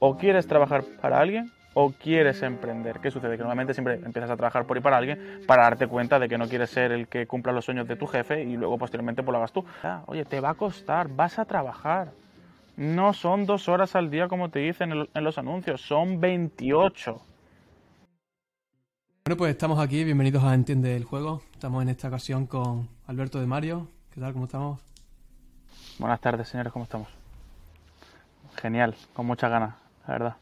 O quieres trabajar para alguien o quieres emprender. ¿Qué sucede? Que normalmente siempre empiezas a trabajar por y para alguien para darte cuenta de que no quieres ser el que cumpla los sueños de tu jefe y luego posteriormente pues lo hagas tú. Ah, oye, te va a costar, vas a trabajar. No son dos horas al día como te dicen en los anuncios, son 28. Bueno, pues estamos aquí, bienvenidos a Entiende el Juego. Estamos en esta ocasión con Alberto de Mario. ¿Qué tal? ¿Cómo estamos? Buenas tardes, señores, ¿cómo estamos? Genial, con muchas ganas, la verdad.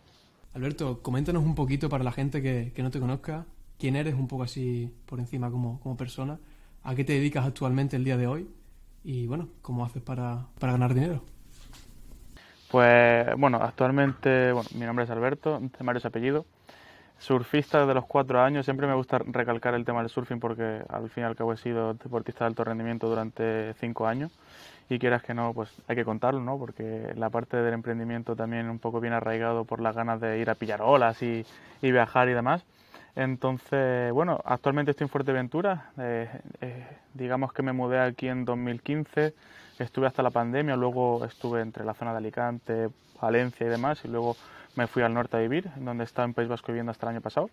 Alberto, coméntanos un poquito para la gente que, no te conozca, quién eres un poco así por encima como, persona, a qué te dedicas actualmente el día de hoy y bueno, cómo haces para, ganar dinero. Pues bueno, actualmente, bueno, mi nombre es Alberto, de Mario es apellido. Surfista desde los cuatro años, siempre me gusta recalcar el tema del surfing porque al fin y al cabo he sido deportista de alto rendimiento durante cinco años y quieras que no, pues hay que contarlo, ¿no? Porque la parte del emprendimiento también un poco bien arraigado por las ganas de ir a pillar olas y, viajar y demás. Entonces, bueno, actualmente estoy en Fuerteventura. Eh, eh, digamos que me mudé aquí en 2015. Estuve hasta la pandemia, luego estuve entre la zona de Alicante, Valencia y demás, y luego me fui al norte a vivir, donde estaba en País Vasco viviendo hasta el año pasado,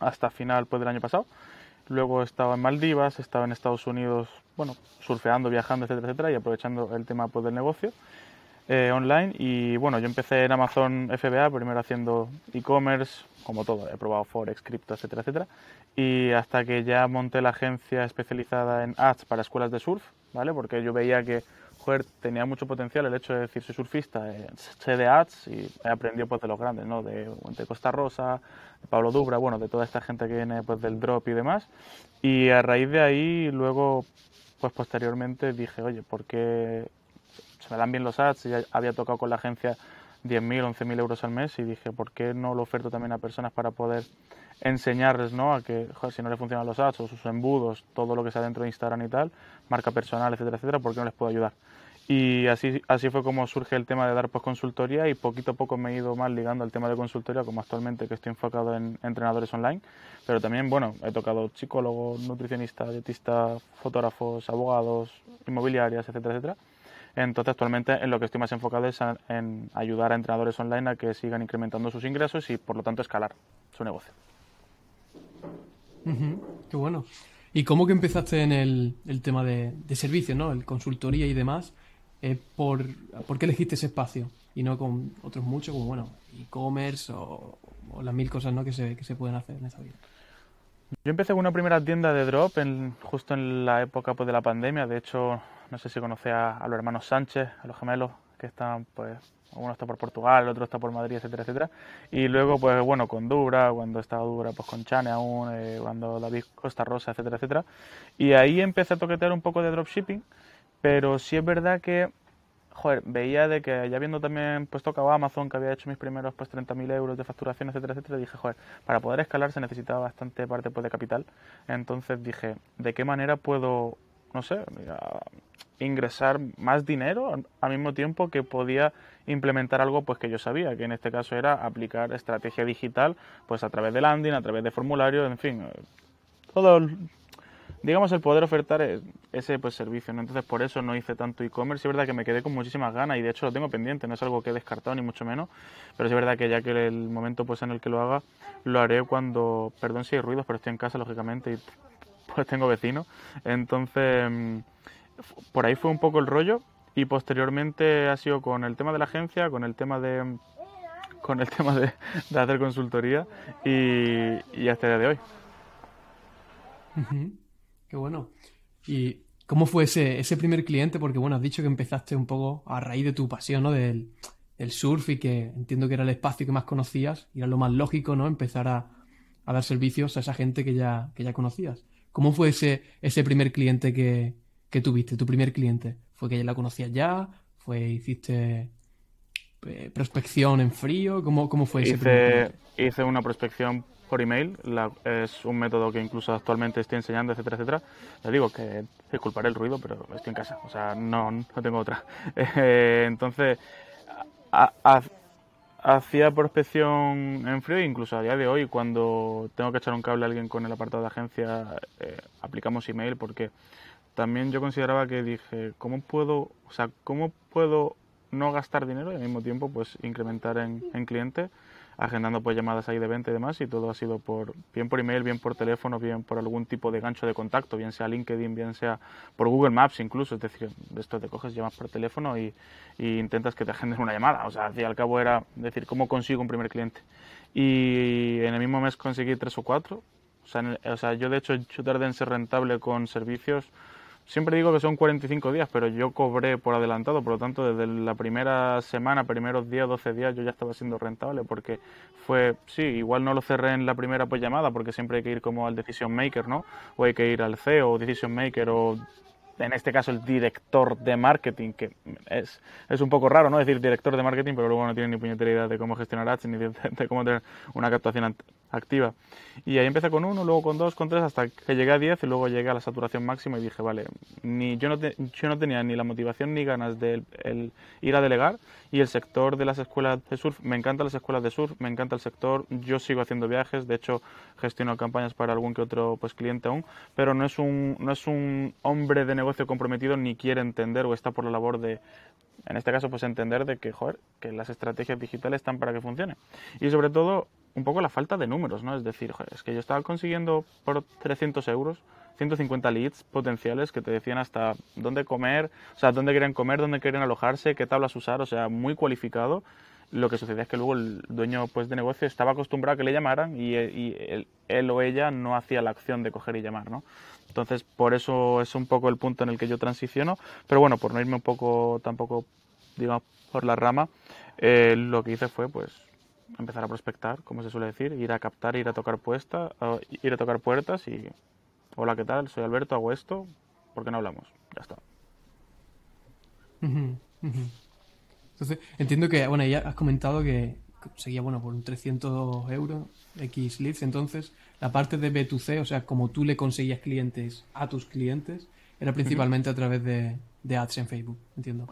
hasta final pues, del año pasado. Luego estaba en Maldivas, estaba en Estados Unidos, bueno, surfeando, viajando, etcétera, etcétera, y aprovechando el tema pues, del negocio eh, online. Y bueno, yo empecé en Amazon FBA, primero haciendo e-commerce, como todo, he probado Forex, cripto, etcétera, etcétera. Y hasta que ya monté la agencia especializada en ads para escuelas de surf, ¿vale? Porque yo veía que joder, tenía mucho potencial el hecho de decir soy surfista, eh, sé de ads y he aprendido pues de los grandes, ¿no? De, Costa Rosa, de Pablo Dubra, bueno, de toda esta gente que viene pues del drop y demás. Y a raíz de ahí luego pues posteriormente dije, oye, ¿por qué se me dan bien los ads? Ya había tocado con la agencia 10.000, 11.000 euros al mes y dije, ¿por qué no lo oferto también a personas para poder enseñarles ¿no? a que joder, si no les funcionan los ads o sus embudos, todo lo que sea dentro de Instagram y tal, marca personal, etcétera, etcétera, ¿por qué no les puedo ayudar? Y así, así fue como surge el tema de dar pues consultoría y poquito a poco me he ido más ligando al tema de consultoría, como actualmente que estoy enfocado en entrenadores online, pero también, bueno, he tocado psicólogos, nutricionistas, dietistas, fotógrafos, abogados, inmobiliarias, etcétera, etcétera. Entonces, actualmente en lo que estoy más enfocado es en ayudar a entrenadores online a que sigan incrementando sus ingresos y, por lo tanto, escalar su negocio. Qué bueno. ¿Y cómo que empezaste en el, tema de, de servicios, ¿no? El consultoría y demás? Eh, por, ¿por qué elegiste ese espacio y no con otros muchos como, bueno, e-commerce o, las mil cosas ¿no? que, se, que se pueden hacer en esa vida? Yo empecé con una primera tienda de drop en, justo en la época pues, de la pandemia. De hecho, no sé si conoce a, los hermanos Sánchez, a los gemelos, que están, pues, uno está por Portugal, otro está por Madrid, etcétera, etcétera. Y luego, pues bueno, con Dura, cuando estaba Dura, pues con Chane aún, eh, cuando David Costa Rosa, etcétera, etcétera. Y ahí empecé a toquetear un poco de dropshipping pero sí es verdad que, joder, veía de que ya viendo también pues tocaba Amazon, que había hecho mis primeros pues 30.000 euros de facturación, etcétera, etcétera, dije, joder, para poder escalar se necesitaba bastante parte pues de capital. Entonces dije, ¿de qué manera puedo, no sé, ingresar más dinero al mismo tiempo que podía implementar algo pues que yo sabía, que en este caso era aplicar estrategia digital pues a través de landing, a través de formulario, en fin, todo digamos, el poder ofertar ese pues, servicio. Entonces, por eso no hice tanto e-commerce. Es verdad que me quedé con muchísimas ganas y de hecho lo tengo pendiente, no es algo que he descartado ni mucho menos. Pero es verdad que ya que el momento pues, en el que lo haga, lo haré cuando, perdón si hay ruidos, pero estoy en casa, lógicamente, y pues tengo vecinos. Entonces, mm, por ahí fue un poco el rollo y posteriormente ha sido con el tema de la agencia, con el tema de con el tema de, hacer consultoría y, hasta el día de hoy. Qué bueno. ¿Y cómo fue ese, ese primer cliente? Porque bueno, has dicho que empezaste un poco a raíz de tu pasión, ¿no? Del, surf y que entiendo que era el espacio que más conocías y era lo más lógico, ¿no? Empezar a, dar servicios a esa gente que ya, que ya conocías. ¿Cómo fue ese, ese primer cliente que, tuviste, tu primer cliente? ¿Fue que ya la conocías ya? ¿Fue, hiciste eh, prospección en frío? ¿Cómo, cómo fue ese hice, Hice una prospección por email. es un método que incluso actualmente estoy enseñando, etcétera, etcétera. Le digo que disculparé el ruido, pero estoy en casa, o sea, no, no tengo otra. Eh, entonces, hacía prospección en frío, incluso a día de hoy, cuando tengo que echar un cable a alguien con el apartado de agencia, eh, aplicamos email, porque también yo consideraba que dije, ¿cómo puedo, o sea, cómo puedo no gastar dinero y al mismo tiempo pues incrementar en, en cliente agendando pues llamadas ahí de venta y demás y todo ha sido por bien por email, bien por teléfono, bien por algún tipo de gancho de contacto, bien sea LinkedIn, bien sea por Google Maps incluso, es decir, de esto te coges, llamas por teléfono y, intentas que te agenden una llamada, o sea, al fin y al cabo era decir, ¿cómo consigo un primer cliente? Y en el mismo mes conseguí tres o cuatro, o sea, o sea yo de hecho yo tardé en ser rentable con servicios Siempre digo que son 45 días, pero yo cobré por adelantado, por lo tanto, desde la primera semana, primeros días, 12 días, yo ya estaba siendo rentable, porque fue, sí, igual no lo cerré en la primera pues llamada, porque siempre hay que ir como al decision maker, ¿no? O hay que ir al CEO, decision maker, o en este caso el director de marketing, que es, es un poco raro, ¿no? Decir director de marketing, pero luego no tiene ni puñetera idea de cómo gestionar ads, ni de, de cómo tener una captación activa. Y ahí empecé con uno, luego con dos, con tres, hasta que llegué a diez y luego llegué a la saturación máxima y dije, vale, ni, yo, no yo no tenía ni la motivación ni ganas de el, ir a delegar y el sector de las escuelas de surf, me encantan las escuelas de surf, me encanta el sector, yo sigo haciendo viajes, de hecho gestiono campañas para algún que otro pues cliente aún, pero no es un, no es un hombre de negocio comprometido ni quiere entender o está por la labor de, en este caso pues entender de que, joder, que las estrategias digitales están para que funcione. Y sobre todo un poco la falta de números, ¿no? Es decir, es que yo estaba consiguiendo por 300 euros 150 leads potenciales que te decían hasta dónde comer, o sea, dónde quieren comer, dónde quieren alojarse, qué tablas usar, o sea, muy cualificado. Lo que sucedía es que luego el dueño pues, de negocio estaba acostumbrado a que le llamaran y, él, él, o ella no hacía la acción de coger y llamar, ¿no? Entonces, por eso es un poco el punto en el que yo transiciono. Pero bueno, por no irme un poco tampoco, digamos, por la rama, eh, lo que hice fue, pues, empezar a prospectar, como se suele decir, ir a captar, ir a tocar puestas, ir a tocar puertas y hola, ¿qué tal? Soy Alberto, hago esto, ¿por qué no hablamos? Ya está. Entonces, entiendo que, bueno, ya has comentado que seguía, bueno, por un 300 euros X leads, entonces la parte de B2C, o sea, como tú le conseguías clientes a tus clientes, era principalmente a través de, de ads en Facebook, entiendo.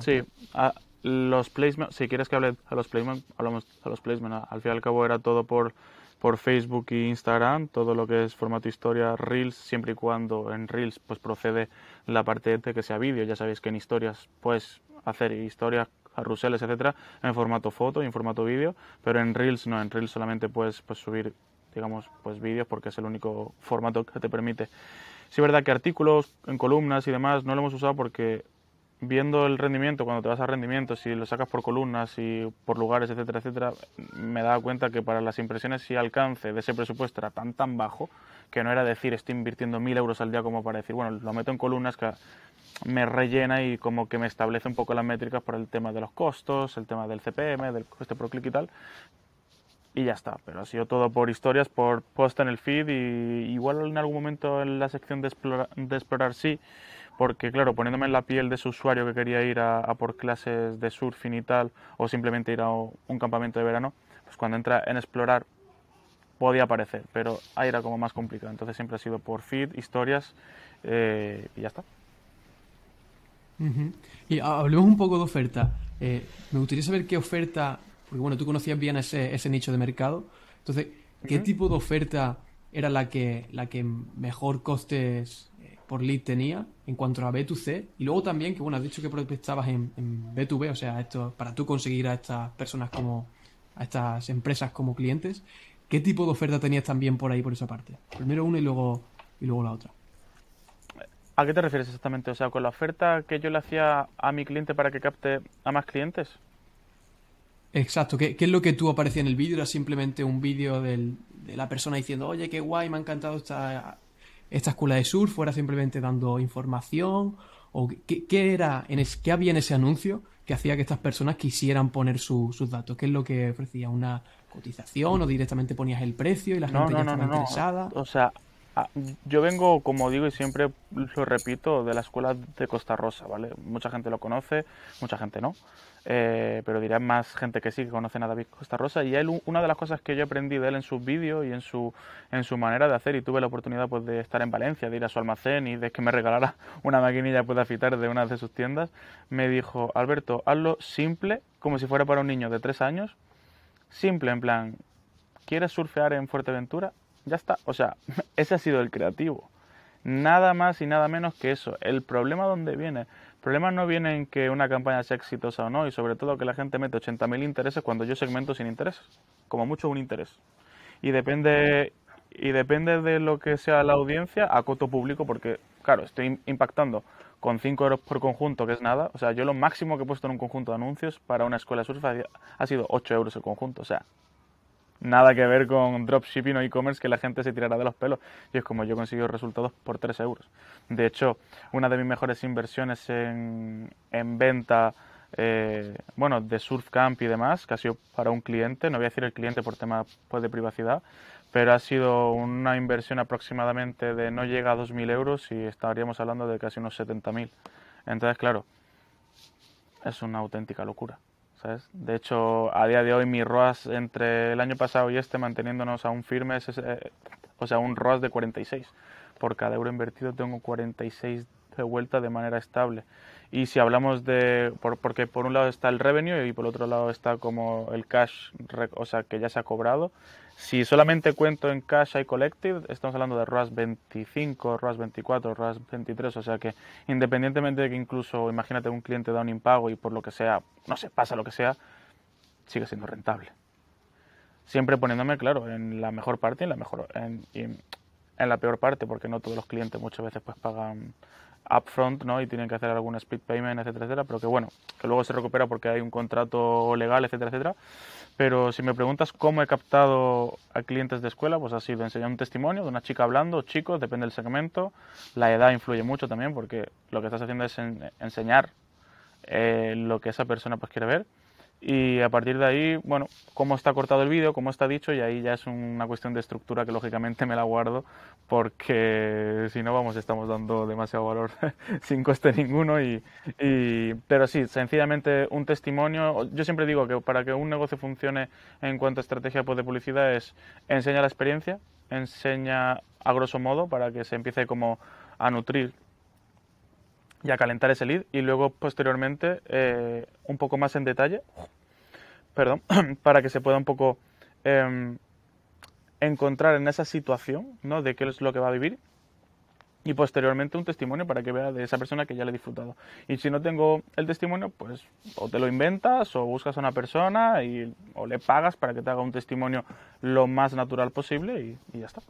Sí, a, los placements, si quieres que hable a los placements, hablamos a los placements. Al fin y al cabo era todo por, por Facebook e Instagram, todo lo que es formato historia, Reels, siempre y cuando en Reels pues procede la parte de que sea vídeo. Ya sabéis que en historias puedes hacer historias, carruseles, etcétera, en formato foto y en formato vídeo, pero en Reels no, en Reels solamente puedes pues, subir digamos, pues vídeos porque es el único formato que te permite. Sí es verdad que artículos en columnas y demás no lo hemos usado porque viendo el rendimiento, cuando te vas a rendimiento, si lo sacas por columnas y por lugares, etcétera, etcétera, me he dado cuenta que para las impresiones y alcance de ese presupuesto era tan, tan bajo que no era decir estoy invirtiendo mil euros al día como para decir, bueno, lo meto en columnas que me rellena y como que me establece un poco las métricas por el tema de los costos, el tema del CPM, del coste por clic y tal. Y ya está, pero ha sido todo por historias, por post en el feed y igual en algún momento en la sección de explorar, de explorar sí, porque claro, poniéndome en la piel de ese usuario que quería ir a, por clases de surfing y tal, o simplemente ir a un campamento de verano, pues cuando entra en explorar podía aparecer, pero ahí era como más complicado. Entonces siempre ha sido por feed, historias eh, y ya está. Y hablemos un poco de oferta. Eh, me gustaría saber qué oferta, porque bueno, tú conocías bien ese, ese nicho de mercado. Entonces, ¿qué tipo de oferta era la que, la que mejor costes por lead tenía en cuanto a B2C y luego también que bueno has dicho que prospectabas en, en B2B o sea esto para tú conseguir a estas personas como a estas empresas como clientes qué tipo de oferta tenías también por ahí por esa parte primero una y luego y luego la otra ¿A qué te refieres exactamente? O sea, con la oferta que yo le hacía a mi cliente para que capte a más clientes. Exacto. ¿Qué, qué es lo que tú aparecía en el vídeo? ¿Era simplemente un vídeo de la persona diciendo, oye, qué guay, me ha encantado esta esta escuela de surf fuera simplemente dando información o qué, era en qué había en ese anuncio que hacía que estas personas quisieran poner sus datos qué es lo que ofrecía una cotización o directamente ponías el precio y la gente ya estaba interesada o sea yo vengo como digo y siempre lo repito de la escuela de Costa Rosa vale mucha gente lo conoce mucha gente no eh, pero dirá más gente que sí que conocen a David Costa Rosa. Y él una de las cosas que yo aprendí de él en sus vídeos y en su en su manera de hacer y tuve la oportunidad pues de estar en Valencia de ir a su almacén y de que me regalara una maquinilla pues, de afitar de una de sus tiendas me dijo Alberto hazlo simple como si fuera para un niño de tres años. Simple en plan quieres surfear en Fuerteventura ya está o sea ese ha sido el creativo nada más y nada menos que eso el problema donde viene problema no viene en que una campaña sea exitosa o no, y sobre todo que la gente mete 80.000 intereses cuando yo segmento sin intereses, como mucho un interés. Y depende, y depende de lo que sea la audiencia, a coto público, porque, claro, estoy impactando con 5 euros por conjunto, que es nada. O sea, yo lo máximo que he puesto en un conjunto de anuncios para una escuela surf ha sido 8 euros el conjunto. O sea, nada que ver con dropshipping o e-commerce que la gente se tirará de los pelos. Y es como yo consigo resultados por 3 euros. De hecho, una de mis mejores inversiones en, en venta, eh, bueno, de surf camp y demás, que ha sido para un cliente, no voy a decir el cliente por tema pues, de privacidad, pero ha sido una inversión aproximadamente de no llega a 2.000 euros y estaríamos hablando de casi unos 70.000. Entonces, claro, es una auténtica locura. De hecho, a día de hoy mi ROAS entre el año pasado y este manteniéndonos aún firmes, es, eh, o sea, un ROAS de 46. Por cada euro invertido tengo 46 de vuelta de manera estable. Y si hablamos de, porque por un lado está el revenue y por otro lado está como el cash, o sea, que ya se ha cobrado. Si solamente cuento en cash y collective, estamos hablando de ROAS 25, ROAS 24, ROAS 23, o sea que independientemente de que incluso, imagínate, un cliente da un impago y por lo que sea, no sé, pasa lo que sea, sigue siendo rentable. Siempre poniéndome, claro, en la mejor parte en la, mejor, en, en la peor parte, porque no todos los clientes muchas veces pues pagan upfront ¿no? y tienen que hacer algún split payment, etcétera, etcétera, pero que bueno, que luego se recupera porque hay un contrato legal, etcétera, etcétera. Pero si me preguntas cómo he captado a clientes de escuela, pues ha sido enseñar un testimonio de una chica hablando, chicos, depende del segmento, la edad influye mucho también porque lo que estás haciendo es enseñar eh, lo que esa persona pues quiere ver y a partir de ahí, bueno, cómo está cortado el vídeo, cómo está dicho, y ahí ya es una cuestión de estructura que lógicamente me la guardo, porque si no, vamos, estamos dando demasiado valor sin coste ninguno. Y, pero sí, sencillamente un testimonio. Yo siempre digo que para que un negocio funcione en cuanto a estrategia de publicidad es enseña la experiencia, enseña a grosso modo para que se empiece como a nutrir y a calentar ese lead y luego posteriormente eh, un poco más en detalle, perdón, para que se pueda un poco em, encontrar en esa situación, ¿no? De qué es lo que va a vivir y posteriormente un testimonio para que vea de esa persona que ya le ha disfrutado. Y si no tengo el testimonio, pues o te lo inventas o buscas a una persona y, o le pagas para que te haga un testimonio lo más natural posible y ya está.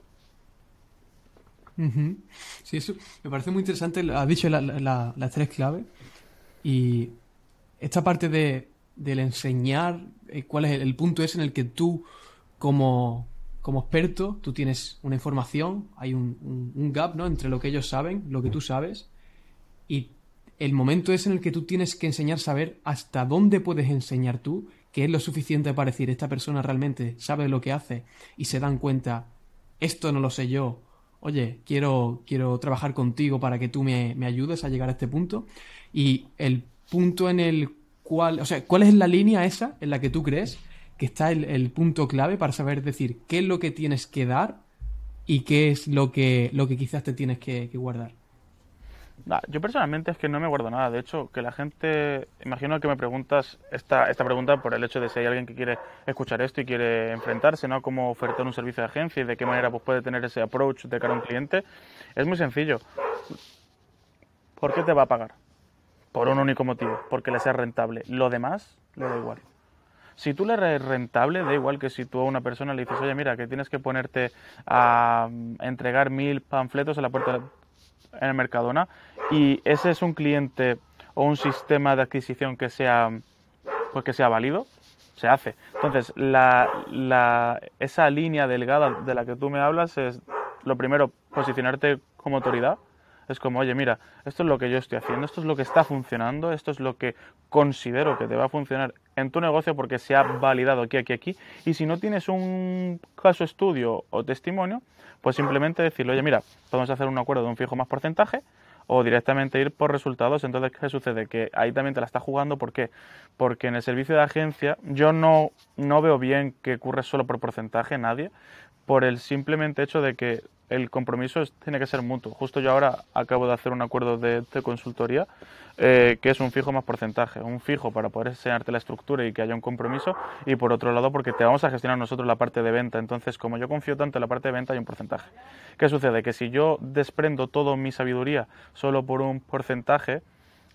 Sí, eso me parece muy interesante. Has dicho las tres claves. Y esta parte de, del enseñar eh, cuál es el, punto es en el que tú, como, como experto, tú tienes una información, hay un, un, gap ¿no? entre lo que ellos saben, lo que tú sabes, y el momento es en el que tú tienes que enseñar saber hasta dónde puedes enseñar tú, que es lo suficiente para decir, esta persona realmente sabe lo que hace y se dan cuenta, esto no lo sé yo, oye, quiero, quiero trabajar contigo para que tú me, ayudes a llegar a este punto. Y el punto en el cual, o sea, ¿cuál es la línea esa en la que tú crees que está el, punto clave para saber decir qué es lo que tienes que dar y qué es lo que, lo que quizás te tienes que guardar? Yo personalmente es que no me guardo nada. De hecho, que la gente, imagino que me preguntas esta, esta pregunta por el hecho de si hay alguien que quiere escuchar esto y quiere enfrentarse, ¿no? Cómo ofertar un servicio de agencia y de qué manera pues, puede tener ese approach de cara a un cliente. Es muy sencillo. ¿Por qué te va a pagar? Por un único motivo, porque le sea rentable. Lo demás le da igual. Si tú le eres rentable, da igual que si tú a una persona le dices, oye, mira, que tienes que ponerte a entregar mil panfletos a la puerta en el Mercadona y ese es un cliente o un sistema de adquisición que sea, pues que sea válido, se hace. Entonces, la, la, esa línea delgada de la que tú me hablas es, lo primero, posicionarte como autoridad. Es como, oye, mira, esto es lo que yo estoy haciendo, esto es lo que está funcionando, esto es lo que considero que te va a funcionar en tu negocio porque se ha validado aquí, aquí, aquí. Y si no tienes un caso estudio o testimonio, pues simplemente decirle, oye, mira, podemos hacer un acuerdo de un fijo más porcentaje o directamente ir por resultados. Entonces, ¿qué sucede? Que ahí también te la está jugando. ¿Por qué? Porque en el servicio de agencia yo no, no veo bien que ocurra solo por porcentaje, nadie, por el simplemente hecho de que el compromiso tiene que ser mutuo. Justo yo ahora acabo de hacer un acuerdo de, consultoría eh, que es un fijo más porcentaje, un fijo para poder enseñarte la estructura y que haya un compromiso y por otro lado porque te vamos a gestionar nosotros la parte de venta. Entonces, como yo confío tanto en la parte de venta, hay un porcentaje. ¿Qué sucede? Que si yo desprendo toda mi sabiduría solo por un porcentaje,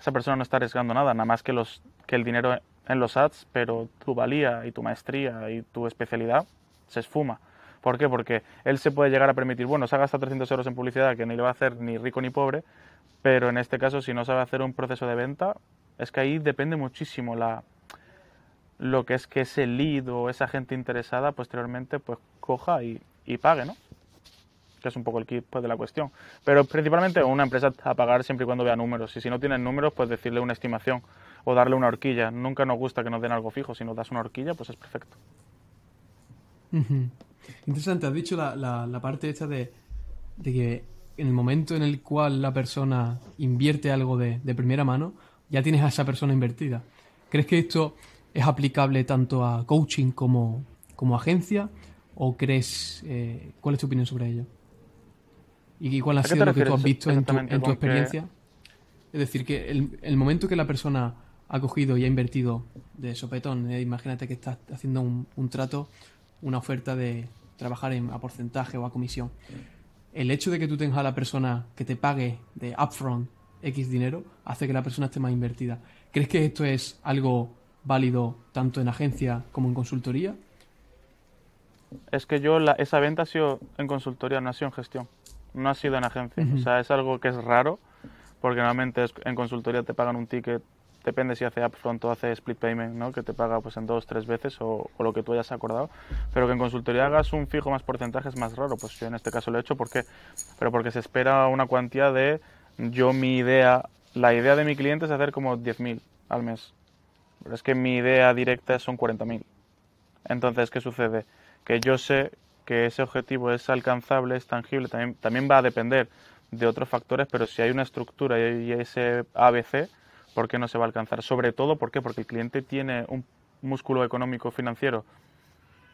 esa persona no está arriesgando nada, nada más que, los, que el dinero en los ads, pero tu valía y tu maestría y tu especialidad se esfuma. ¿Por qué? Porque él se puede llegar a permitir, bueno, se ha gastado 300 euros en publicidad que ni le va a hacer ni rico ni pobre, pero en este caso si no sabe hacer un proceso de venta, es que ahí depende muchísimo la, lo que es que ese lead o esa gente interesada posteriormente pues coja y, y pague, ¿no? Que es un poco el kit pues, de la cuestión. Pero principalmente una empresa a pagar siempre y cuando vea números. Y si no tienen números, pues decirle una estimación o darle una horquilla. Nunca nos gusta que nos den algo fijo. Si nos das una horquilla, pues es perfecto. Interesante, has dicho la, la, parte esta de, de, que en el momento en el cual la persona invierte algo de, de primera mano, ya tienes a esa persona invertida. ¿Crees que esto es aplicable tanto a coaching como, como agencia? ¿O crees, eh, cuál es tu opinión sobre ello? ¿Y cuál ha sido lo que tú has visto en tu, en tu experiencia? Es decir, que el, el, momento que la persona ha cogido y ha invertido de sopetón, eh, imagínate que estás haciendo un, un, trato, una oferta de trabajar en, a porcentaje o a comisión. El hecho de que tú tengas a la persona que te pague de upfront X dinero hace que la persona esté más invertida. ¿Crees que esto es algo válido tanto en agencia como en consultoría? Es que yo, la, esa venta ha sido en consultoría, no ha sido en gestión, no ha sido en agencia. O sea, es algo que es raro, porque normalmente en consultoría te pagan un ticket, depende si hace upfront o hace split payment, ¿no? que te paga pues en dos, tres veces o, o, lo que tú hayas acordado, pero que en consultoría hagas un fijo más porcentaje es más raro. Pues yo en este caso lo he hecho, ¿por qué? Pero porque se espera una cuantía de, yo mi idea, la idea de mi cliente es hacer como 10.000 al mes, pero es que mi idea directa son 40.000. Entonces, ¿qué sucede? que yo sé que ese objetivo es alcanzable, es tangible, también, también va a depender de otros factores, pero si hay una estructura y ese ABC, ¿por qué no se va a alcanzar? Sobre todo, ¿por qué? Porque el cliente tiene un músculo económico financiero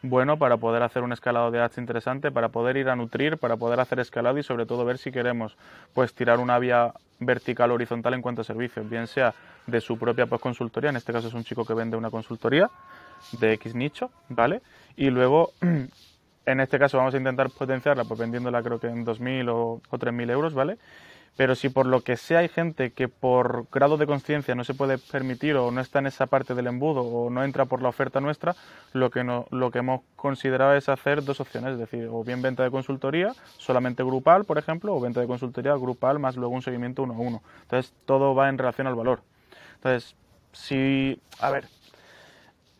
bueno para poder hacer un escalado de ads interesante, para poder ir a nutrir, para poder hacer escalado y sobre todo ver si queremos pues tirar una vía vertical o horizontal en cuanto a servicios, bien sea de su propia pues, consultoría, en este caso es un chico que vende una consultoría de X nicho, ¿vale? Y luego, en este caso, vamos a intentar potenciarla, pues vendiéndola creo que en 2.000 o, o 3.000 euros, ¿vale? Pero si por lo que sea hay gente que por grado de conciencia no se puede permitir o no está en esa parte del embudo o no entra por la oferta nuestra, lo que, no, lo que hemos considerado es hacer dos opciones, es decir, o bien venta de consultoría, solamente grupal, por ejemplo, o venta de consultoría grupal más luego un seguimiento uno a uno. Entonces, todo va en relación al valor. Entonces, si, a ver,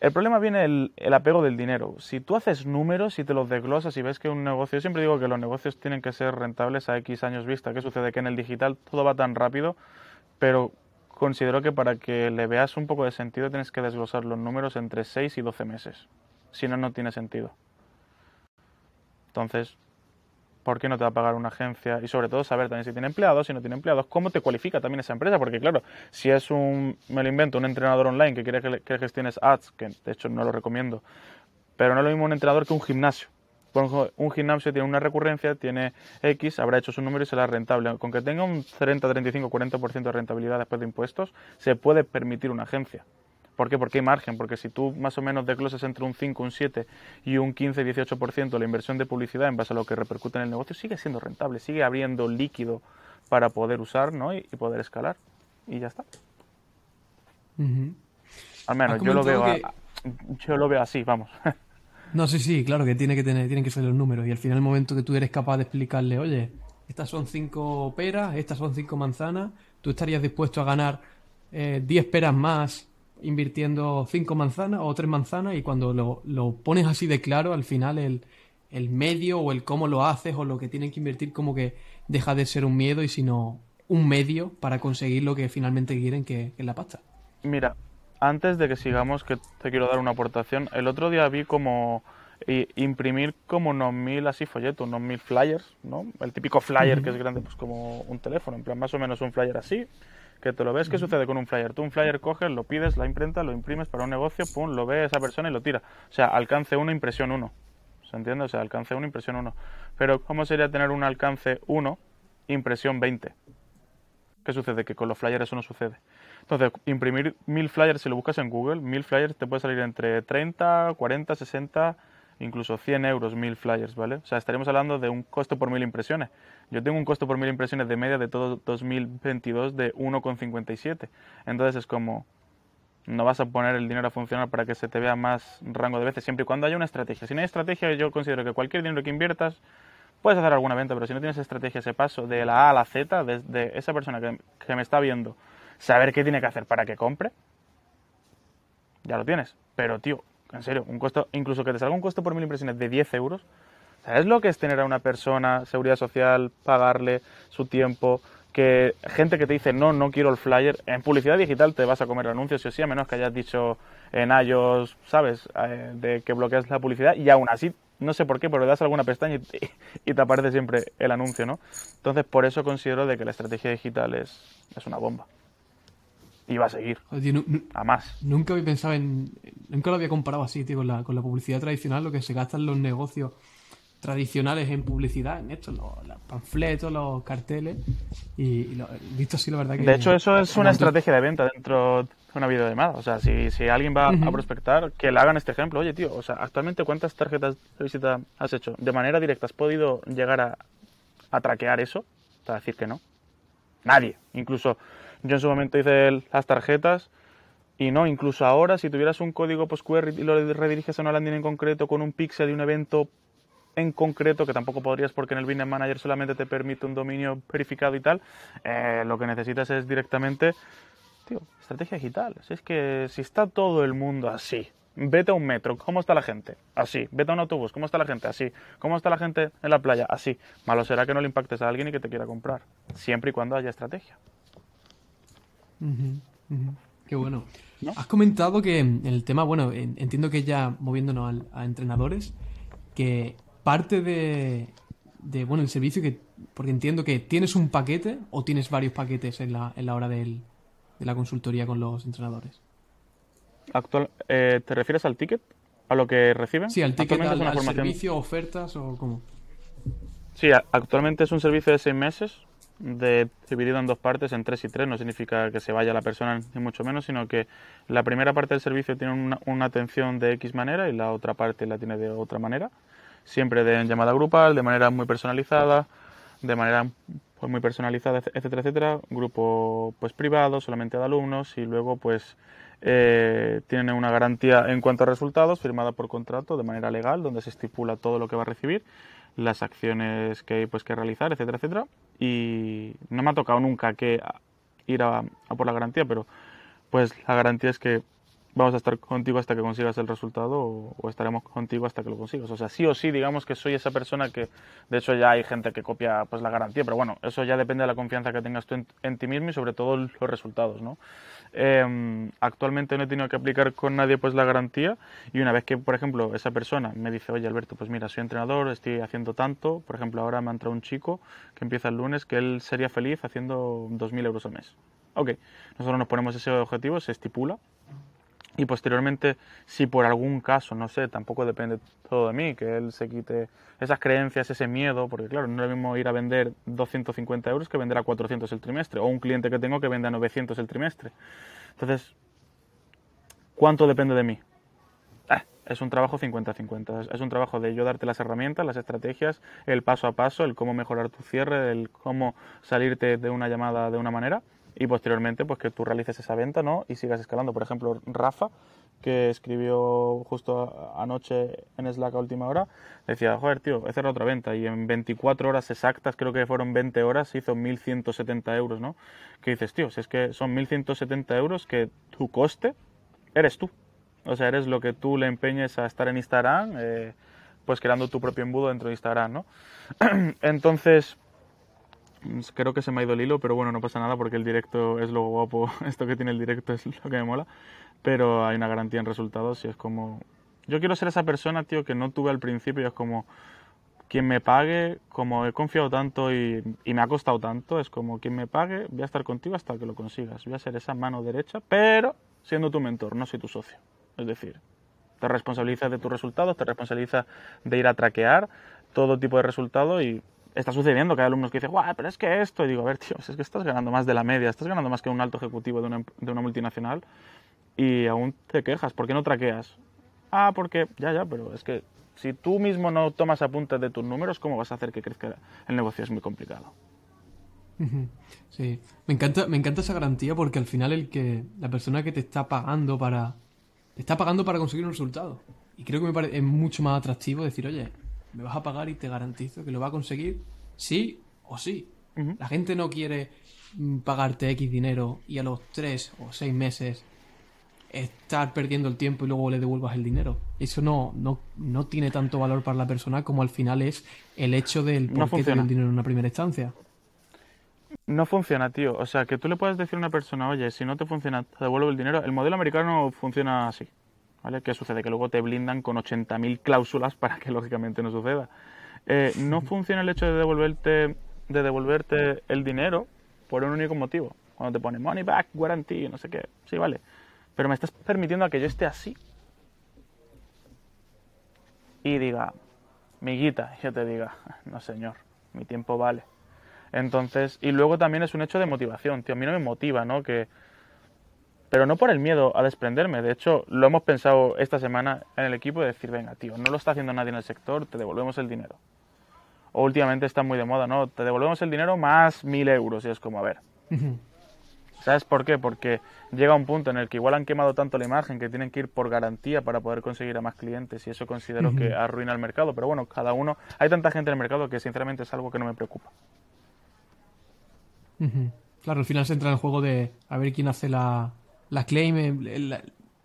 el problema viene el, el, apego del dinero. Si tú haces números y te los desglosas y ves que un negocio, yo siempre digo que los negocios tienen que ser rentables a X años vista. ¿Qué sucede? Que en el digital todo va tan rápido, pero considero que para que le veas un poco de sentido tienes que desglosar los números entre 6 y 12 meses. Si no, no tiene sentido. Entonces, ¿por qué no te va a pagar una agencia? Y sobre todo saber también si tiene empleados, si no tiene empleados, cómo te cualifica también esa empresa, porque claro, si es un, me lo invento, un entrenador online que quiere que, gestiones ads, que de hecho no lo recomiendo, pero no es lo mismo un entrenador que un gimnasio. Un gimnasio tiene una recurrencia, tiene X, habrá hecho su número y será rentable. Con que tenga un 30, 35, 40% de rentabilidad después de impuestos, se puede permitir una agencia. ¿Por qué? Porque hay margen, porque si tú más o menos desglosas entre un 5, un 7 y un 15, 18% la inversión de publicidad en base a lo que repercute en el negocio, sigue siendo rentable, sigue abriendo líquido para poder usar ¿no? y, y poder escalar. Y ya está. Uh -huh. Al menos yo lo, veo que... a, yo lo veo así, vamos. no, sí, sí, claro que tiene que tener, tienen que ser los números. Y al final el momento que tú eres capaz de explicarle, oye, estas son cinco peras, estas son cinco manzanas, tú estarías dispuesto a ganar eh, 10 peras más invirtiendo cinco manzanas o tres manzanas y cuando lo, lo pones así de claro, al final el, el, medio o el cómo lo haces o lo que tienen que invertir como que deja de ser un miedo y sino un medio para conseguir lo que finalmente quieren que, que es la pasta. Mira, antes de que sigamos, que te quiero dar una aportación, el otro día vi como imprimir como unos mil así folletos, unos mil flyers, ¿no? El típico flyer uh -huh. que es grande, pues como un teléfono, en plan más o menos un flyer así, que te lo ves, ¿qué sucede con un flyer? Tú un flyer coges, lo pides, la imprenta, lo imprimes para un negocio, pum, lo ve esa persona y lo tira. O sea, alcance 1, impresión 1. ¿Se entiende? O sea, alcance 1, impresión 1. Pero, ¿cómo sería tener un alcance 1, impresión 20? ¿Qué sucede? Que con los flyers eso no sucede. Entonces, imprimir mil flyers, si lo buscas en Google, mil flyers te puede salir entre 30, 40, 60 incluso 100 euros mil flyers, ¿vale? O sea, estaríamos hablando de un costo por mil impresiones. Yo tengo un costo por mil impresiones de media de todo 2022 de 1,57. Entonces es como, no vas a poner el dinero a funcionar para que se te vea más rango de veces, siempre y cuando haya una estrategia. Si no hay estrategia, yo considero que cualquier dinero que inviertas, puedes hacer alguna venta, pero si no tienes estrategia, ese paso de la A a la Z, desde esa persona que, que me está viendo, saber qué tiene que hacer para que compre, ya lo tienes. Pero, tío, en serio, un costo, incluso que te salga un costo por mil impresiones de 10 euros, ¿sabes lo que es tener a una persona, seguridad social, pagarle su tiempo, que gente que te dice no, no quiero el flyer, en publicidad digital te vas a comer anuncios, sí o sí, a menos que hayas dicho en iOS, ¿sabes?, eh, de que bloqueas la publicidad y aún así, no sé por qué, pero le das alguna pestaña y, y, te aparece siempre el anuncio, ¿no? Entonces, por eso considero de que la estrategia digital es, es una bomba. Y va a seguir. Oye, no, no, a más. Nunca había pensado en... Nunca lo había comparado así, tío, con la, con la publicidad tradicional, lo que se gasta en los negocios tradicionales en publicidad, en esto, los, los panfletos, los carteles, y, y lo, visto así la verdad que... De hecho, eso es una estrategia de venta dentro de una videollamada. O sea, si, si alguien va uh -huh. a prospectar, que le hagan este ejemplo. Oye, tío, o sea, actualmente cuántas tarjetas de visita has hecho? ¿De manera directa has podido llegar a, a traquear eso? Para decir que no. Nadie. Incluso yo en su momento hice las tarjetas y no, incluso ahora, si tuvieras un código PostQR y lo rediriges a una landing en concreto con un pixel de un evento en concreto, que tampoco podrías porque en el Business Manager solamente te permite un dominio verificado y tal, eh, lo que necesitas es directamente, tío, estrategia digital. Si es que si está todo el mundo así, vete a un metro, ¿cómo está la gente? Así. Vete a un autobús, ¿cómo está la gente? Así. ¿Cómo está la gente en la playa? Así. Malo será que no le impactes a alguien y que te quiera comprar, siempre y cuando haya estrategia. Uh -huh, uh -huh. Qué bueno. ¿No? Has comentado que en el tema, bueno, entiendo que ya moviéndonos a, a entrenadores, que parte de, de, bueno, el servicio que, porque entiendo que tienes un paquete o tienes varios paquetes en la, en la hora del, de la consultoría con los entrenadores. Actual, eh, ¿Te refieres al ticket? ¿A lo que reciben? Sí, al ticket, al, al servicio, ofertas o cómo. Sí, actualmente es un servicio de seis meses, dividido en dos partes, en tres y tres. No significa que se vaya la persona ni mucho menos, sino que la primera parte del servicio tiene una, atención de X manera y la otra parte la tiene de otra manera siempre de llamada grupal, de manera muy personalizada, de manera pues, muy personalizada, etcétera, etcétera. Grupo pues privado, solamente de alumnos y luego pues eh, tienen una garantía en cuanto a resultados firmada por contrato de manera legal, donde se estipula todo lo que va a recibir, las acciones que hay pues que realizar, etcétera, etcétera. Y no me ha tocado nunca que ir a, por la garantía, pero pues la garantía es que vamos a estar contigo hasta que consigas el resultado o, estaremos contigo hasta que lo consigas. O sea, sí o sí, digamos que soy esa persona que, de hecho, ya hay gente que copia pues la garantía, pero bueno, eso ya depende de la confianza que tengas tú en, en ti mismo y sobre todo los resultados, ¿no? Eh, actualmente no he tenido que aplicar con nadie pues la garantía y una vez que, por ejemplo, esa persona me dice, oye Alberto, pues mira, soy entrenador, estoy haciendo tanto, por ejemplo, ahora me ha entrado un chico que empieza el lunes que él sería feliz haciendo 2.000 euros al mes. Ok, nosotros nos ponemos ese objetivo, se estipula, y posteriormente, si por algún caso, no sé, tampoco depende todo de mí, que él se quite esas creencias, ese miedo, porque claro, no es lo mismo ir a vender 250 euros que vender a 400 el trimestre, o un cliente que tengo que vende a 900 el trimestre. Entonces, ¿cuánto depende de mí? Eh, es un trabajo 50-50, es un trabajo de yo darte las herramientas, las estrategias, el paso a paso, el cómo mejorar tu cierre, el cómo salirte de una llamada de una manera y posteriormente pues que tú realices esa venta ¿no? y sigas escalando. Por ejemplo, Rafa, que escribió justo anoche en Slack a última hora, decía, joder, tío, he cerrado otra venta y en 24 horas exactas, creo que fueron 20 horas, hizo 1.170 euros, ¿no? Que dices, tío, si es que son 1.170 euros que tu coste eres tú. O sea, eres lo que tú le empeñes a estar en Instagram, eh, pues creando tu propio embudo dentro de Instagram, ¿no? Entonces, creo que se me ha ido el hilo, pero bueno, no pasa nada porque el directo es lo guapo, esto que tiene el directo es lo que me mola, pero hay una garantía en resultados y es como... Yo quiero ser esa persona, tío, que no tuve al principio y es como quien me pague, como he confiado tanto y, y, me ha costado tanto, es como quien me pague, voy a estar contigo hasta que lo consigas. Voy a ser esa mano derecha, pero siendo tu mentor, no soy tu socio. Es decir, te responsabilizas de tus resultados, te responsabilizas de ir a traquear todo tipo de resultados y está sucediendo que hay alumnos que dicen, guau, pero es que esto, y digo, a ver, tío, es que estás ganando más de la media, estás ganando más que un alto ejecutivo de una, de una multinacional y aún te quejas, ¿por qué no traqueas? Ah, porque, ya, ya, pero es que si tú mismo no tomas apuntes de tus números, ¿cómo vas a hacer que crezca el negocio? Es muy complicado. Sí, me encanta, me encanta esa garantía porque al final el que la persona que te está pagando para te está pagando para conseguir un resultado. Y creo que me parece es mucho más atractivo decir, oye, me vas a pagar y te garantizo que lo va a conseguir sí o sí. La gente no quiere mm, pagarte X dinero y a los 3 o 6 meses estar perdiendo el tiempo y luego le devuelvas el dinero. Eso no, no, no tiene tanto valor para la persona como al final es el hecho del por qué te el dinero en una primera instancia. No funciona, tío. O sea, que tú le puedes decir a una persona, oye, si no te funciona, te devuelvo el dinero. El modelo americano funciona así. ¿Vale? ¿Qué sucede? Que luego te blindan con 80.000 cláusulas para que lógicamente no suceda. Eh, no funciona el hecho de devolverte, de devolverte el dinero por un único motivo. Cuando te pone money back, guarantee, no sé qué. Sí, vale. Pero me estás permitiendo a que yo esté así. Y diga, miguita, yo te diga, no señor, mi tiempo vale. Entonces, y luego también es un hecho de motivación, tío. A mí no me motiva, ¿no? Que. Pero no por el miedo a desprenderme. De hecho, lo hemos pensado esta semana en el equipo de decir, venga, tío, no lo está haciendo nadie en el sector, te devolvemos el dinero. O últimamente está muy de moda, ¿no? Te devolvemos el dinero más mil euros. Y es como, a ver. ¿Sabes por qué? Porque llega un punto en el que igual han quemado tanto la imagen que tienen que ir por garantía para poder conseguir a más clientes y eso considero que arruina el mercado. Pero bueno, cada uno, hay tanta gente en el mercado que sinceramente es algo que no me preocupa. Claro, al final se entra en el juego de a ver quién hace la, la claim, el,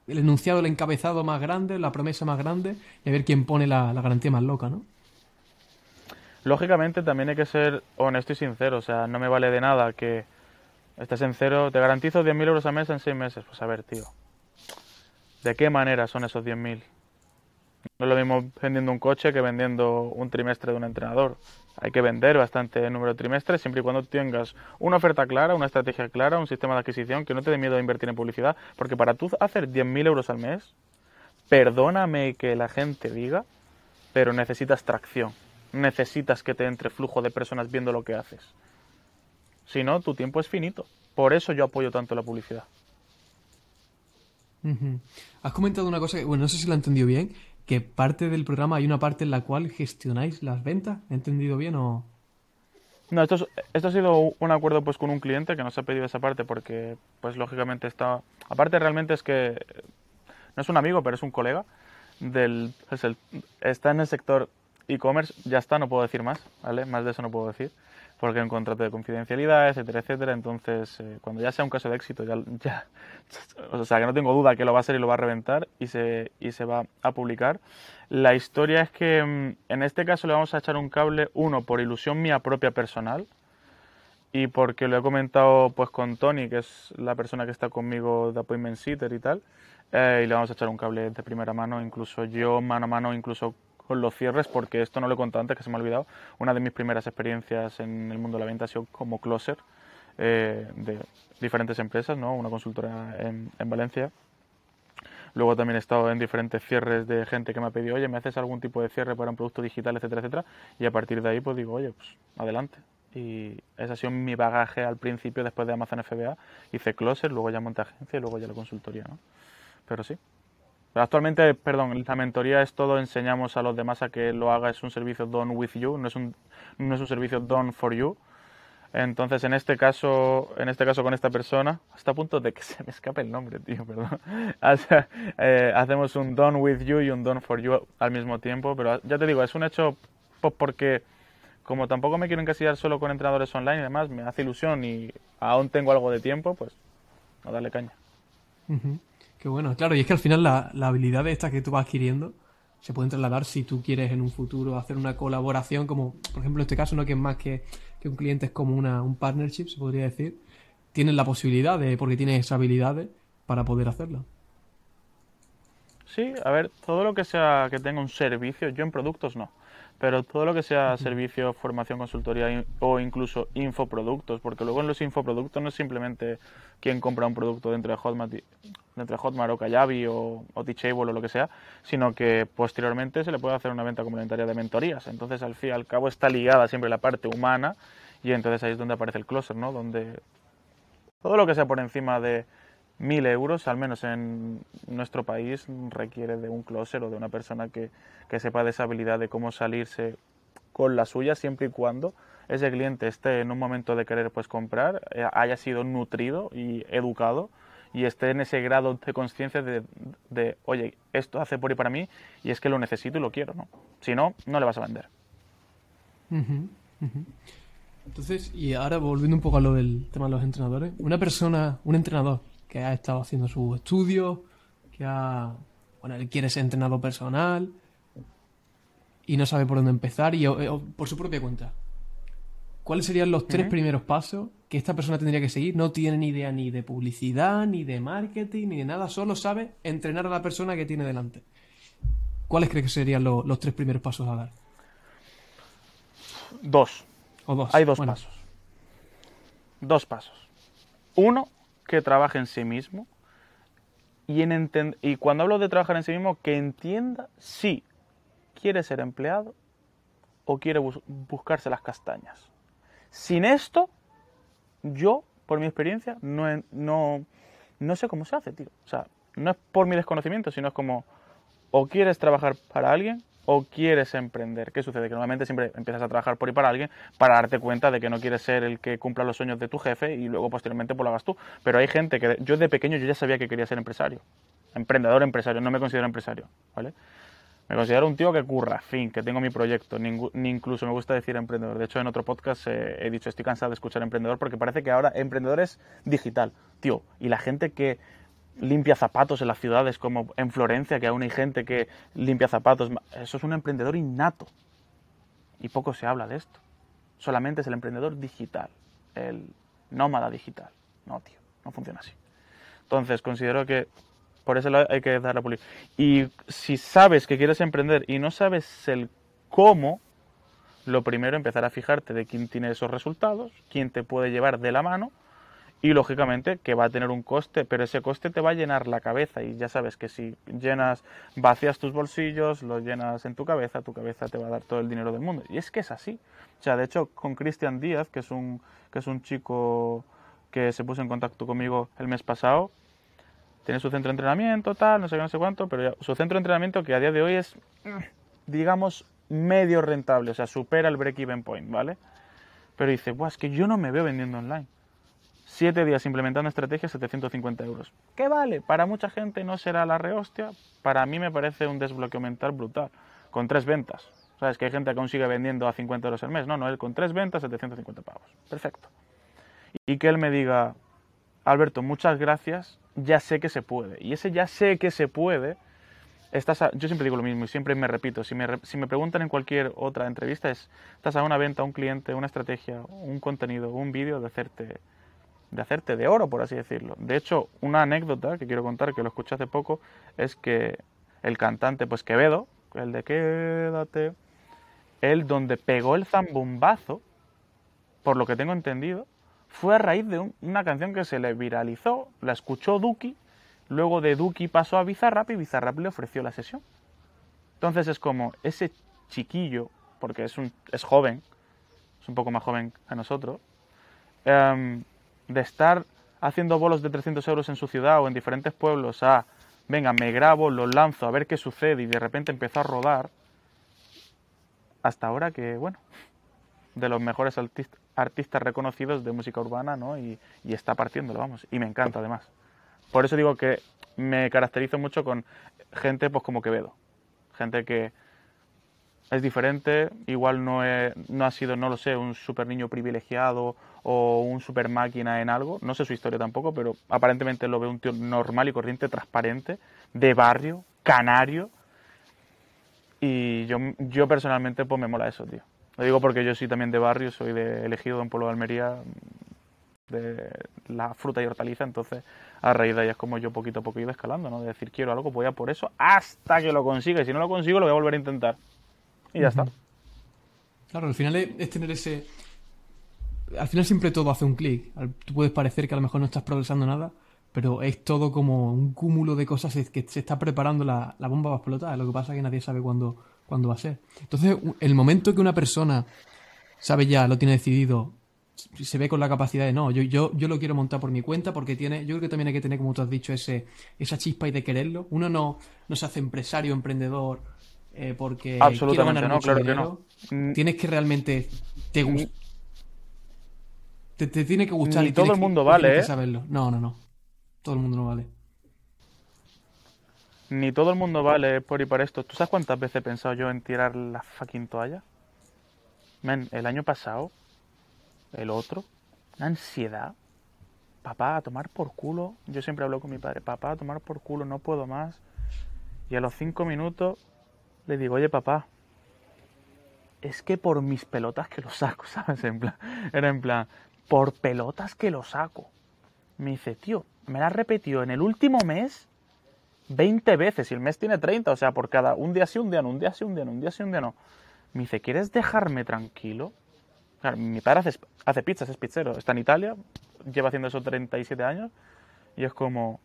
enunciado, el encabezado más grande, la promesa más grande, y a ver quién pone la, garantía más loca, ¿no? Lógicamente también hay que ser honesto y sincero, o sea, no me vale de nada que estés en cero, te garantizo 10.000 euros al mes en 6 meses. Pues a ver, tío, ¿de qué manera son esos 10.000? No es lo mismo vendiendo un coche que vendiendo un trimestre de un entrenador. Hay que vender bastante número de trimestres siempre y cuando tengas una oferta clara, una estrategia clara, un sistema de adquisición que no te dé miedo a invertir en publicidad. Porque para tú hacer 10.000 euros al mes, perdóname que la gente diga, pero necesitas tracción. Necesitas que te entre flujo de personas viendo lo que haces. Si no, tu tiempo es finito. Por eso yo apoyo tanto la publicidad. Has comentado una cosa que, bueno, no sé si lo he entendido bien, que parte del programa hay una parte en la cual gestionáis las ventas. ¿He entendido bien o...? No, esto, esto ha sido un acuerdo pues con un cliente que nos ha pedido esa parte porque pues lógicamente está... Aparte realmente es que no es un amigo, pero es un colega del... está en el sector e-commerce, ya está, no puedo decir más, ¿vale? Más de eso no puedo decir porque hay un contrato de confidencialidad, etcétera, etcétera. Entonces, eh, cuando ya sea un caso de éxito, ya, o sea, que no tengo duda que lo va a ser y lo va a reventar y se, y se va a publicar. La historia es que mm, en este caso le vamos a echar un cable, uno, por ilusión mía propia personal, y porque lo he comentado pues con Tony, que es la persona que está conmigo de Appointment Sitter y tal, eh, y le vamos a echar un cable de primera mano, incluso yo mano a mano, incluso con los cierres, porque esto no lo he contado antes, que se me ha olvidado. Una de mis primeras experiencias en el mundo de la venta ha sido como closer eh, de diferentes empresas, ¿no? una consultora en, en, Valencia. Luego también he estado en diferentes cierres de gente que me ha pedido, oye, ¿me haces algún tipo de cierre para un producto digital, etcétera, etcétera? Y a partir de ahí, pues digo, oye, pues adelante. Y ese ha sido mi bagaje al principio, después de Amazon FBA. Hice closer, luego ya monté agencia y luego ya la consultoría, ¿no? Pero sí, actualmente, perdón, la mentoría es todo, enseñamos a los demás a que lo haga, es un servicio done with you, no es un, no es un servicio done for you. Entonces, en este caso, en este caso con esta persona, hasta a punto de que se me escape el nombre, tío, perdón. Eh, hacemos un done with you y un done for you al mismo tiempo, pero ya te digo, es un hecho pues, porque como tampoco me quiero encasillar solo con entrenadores online y demás, me hace ilusión y aún tengo algo de tiempo, pues a darle caña. Qué bueno, claro, y es que al final la, la habilidad de estas que tú vas adquiriendo se pueden trasladar si tú quieres en un futuro hacer una colaboración, como por ejemplo en este caso, no que es más que, que un cliente, es como una, un partnership, se podría decir. Tienes la posibilidad de, porque tienes esas habilidades para poder hacerlo. Sí, a ver, todo lo que sea que tenga un servicio, yo en productos no pero todo lo que sea servicio, formación, consultoría o incluso infoproductos, porque luego en los infoproductos no es simplemente quien compra un producto dentro de Hotmart, dentro de Hotmart o Kayabi o, o Teachable o lo que sea, sino que posteriormente se le puede hacer una venta complementaria de mentorías. Entonces, al fin y al cabo, está ligada siempre la parte humana y entonces ahí es donde aparece el closer, ¿no? Donde todo lo que sea por encima de mil euros, al menos en nuestro país, requiere de un closer o de una persona que, que sepa de esa habilidad de cómo salirse con la suya siempre y cuando ese cliente esté en un momento de querer pues comprar, eh, haya sido nutrido y educado y esté en ese grado de conciencia de, de, oye, esto hace por y para mí y es que lo necesito y lo quiero, ¿no? Si no, no le vas a vender. Entonces, y ahora volviendo un poco a lo del tema de los entrenadores, una persona, un entrenador que ha estado haciendo su estudio, que ha, bueno, él quiere ser entrenador personal y no sabe por dónde empezar y por su propia cuenta. ¿Cuáles serían los tres primeros pasos que esta persona tendría que seguir? No tiene ni idea ni de publicidad, ni de marketing, ni de nada, solo sabe entrenar a la persona que tiene delante. ¿Cuáles crees que serían los tres primeros pasos a dar? Dos. O dos. Hay dos pasos. Dos pasos. Uno, que trabaje en sí mismo. Y, en y cuando hablo de trabajar en sí mismo, que entienda si quiere ser empleado o quiere buscarse las castañas. Sin esto, yo, por mi experiencia, no, no, no sé cómo se hace, tío. O sea, no es por mi desconocimiento, sino es como, o quieres trabajar para alguien o quieres emprender. ¿Qué sucede? Que normalmente siempre empiezas a trabajar por y para alguien para darte cuenta de que no quieres ser el que cumpla los sueños de tu jefe y luego posteriormente pues lo hagas tú. Pero hay gente que yo de pequeño yo ya sabía que quería ser empresario. Emprendedor, empresario, no me considero empresario, ¿vale? Me considero un tío que curra, fin, que tengo mi proyecto, ni, incluso me gusta decir emprendedor. De hecho, en otro podcast eh, he dicho, estoy cansado de escuchar emprendedor porque parece que ahora emprendedor es digital, tío. Y la gente que limpia zapatos en las ciudades, como en Florencia, que aún hay gente que limpia zapatos, eso es un emprendedor innato. Y poco se habla de esto. Solamente es el emprendedor digital, el nómada digital. No, tío, no funciona así. Entonces, considero que por eso hay que dar la pulir. Y si sabes que quieres emprender y no sabes el cómo, lo primero empezar a fijarte de quién tiene esos resultados, quién te puede llevar de la mano y lógicamente que va a tener un coste, pero ese coste te va a llenar la cabeza y ya sabes que si llenas, vacías tus bolsillos, lo llenas en tu cabeza, tu cabeza te va a dar todo el dinero del mundo. Y es que es así. O sea, de hecho, con Cristian Díaz, que es un, que es un chico que se puso en contacto conmigo el mes pasado, tiene su centro de entrenamiento, tal, no sé qué, no sé cuánto, pero su centro de entrenamiento que a día de hoy es, digamos, medio rentable, o sea, supera el break-even point, ¿vale? Pero dice, Buah, es que yo no me veo vendiendo online. Siete días implementando estrategias, 750 euros. ¿Qué vale? Para mucha gente no será la rehostia, para mí me parece un desbloqueo mental brutal, con tres ventas. ¿Sabes? Que hay gente que consigue vendiendo a 50 euros al mes. No, no, él con tres ventas, 750 pavos. Perfecto. Y que él me diga, Alberto, muchas gracias, ya sé que se puede. Y ese ya sé que se puede, estás yo siempre digo lo mismo y siempre me repito, si me, si me preguntan en cualquier otra entrevista es, estás a una venta, un cliente, una estrategia, un contenido, un vídeo de hacerte, de hacerte de oro, por así decirlo. De hecho, una anécdota que quiero contar, que lo escuché hace poco, es que el cantante, pues Quevedo, el de Quédate, él donde pegó el zambombazo, por lo que tengo entendido, fue a raíz de una canción que se le viralizó, la escuchó Duki, luego de Duki pasó a Bizarrap y Bizarrap le ofreció la sesión. Entonces es como ese chiquillo, porque es, un, es joven, es un poco más joven que nosotros, em, de estar haciendo bolos de 300 euros en su ciudad o en diferentes pueblos a, venga, me grabo, lo lanzo a ver qué sucede y de repente empezó a rodar, hasta ahora que, bueno, de los mejores artistas reconocidos de música urbana, ¿no? Y, está partiéndolo, vamos. Y me encanta además. Por eso digo que me caracterizo mucho con gente pues como Quevedo. Gente que es diferente, igual no, no ha sido, no lo sé, un super niño privilegiado o un super máquina en algo, no sé su historia tampoco, pero aparentemente lo veo un tío normal y corriente, transparente, de barrio, canario, y yo, yo personalmente pues me mola eso, tío. Lo digo porque yo soy también de barrio, soy de elegido en Pueblo de Almería, de la fruta y hortaliza, entonces a raíz de ahí es como yo poquito a poco iba escalando, ¿no? De decir, quiero algo, voy a por eso hasta que lo consiga, y si no lo consigo lo voy a volver a intentar. Y ya está. Claro, al final es, tener ese... Al final siempre todo hace un clic. Tú puedes parecer que a lo mejor no estás progresando nada, pero es todo como un cúmulo de cosas que se está preparando la, la bomba va a explotar. Lo que pasa es que nadie sabe cuándo, cuándo va a ser. Entonces, el momento que una persona sabe ya, lo tiene decidido, se ve con la capacidad de no, yo, yo, yo lo quiero montar por mi cuenta porque tiene, yo creo que también hay que tener, como tú has dicho, ese, esa chispa y de quererlo. Uno no, no se hace empresario, emprendedor eh, porque Absolutamente no, claro que no. Mm. Tienes que realmente te te, te, tiene que gustar y todo el mundo vale, ¿eh? saberlo. No, no, no. Todo el mundo no vale. Ni todo el mundo vale por y para esto. ¿Tú sabes cuántas veces he pensado yo en tirar la fucking toalla? Men, el año pasado, el otro, una ansiedad. Papá, a tomar por culo. Yo siempre hablo con mi padre. Papá, a tomar por culo, no puedo más. Y a los cinco minutos le digo, oye papá, es que por mis pelotas que lo saco, ¿sabes? En plan, era en plan, por pelotas que lo saco. Me dice, tío, me la has repetido en el último mes 20 veces y el mes tiene 30, o sea, por cada un día sí, un día no, un día sí, un día no, un día sí, un día no. Me dice, ¿quieres dejarme tranquilo? Claro, mi padre hace, hace pizzas, es pizzero, está en Italia, lleva haciendo eso 37 años y es como,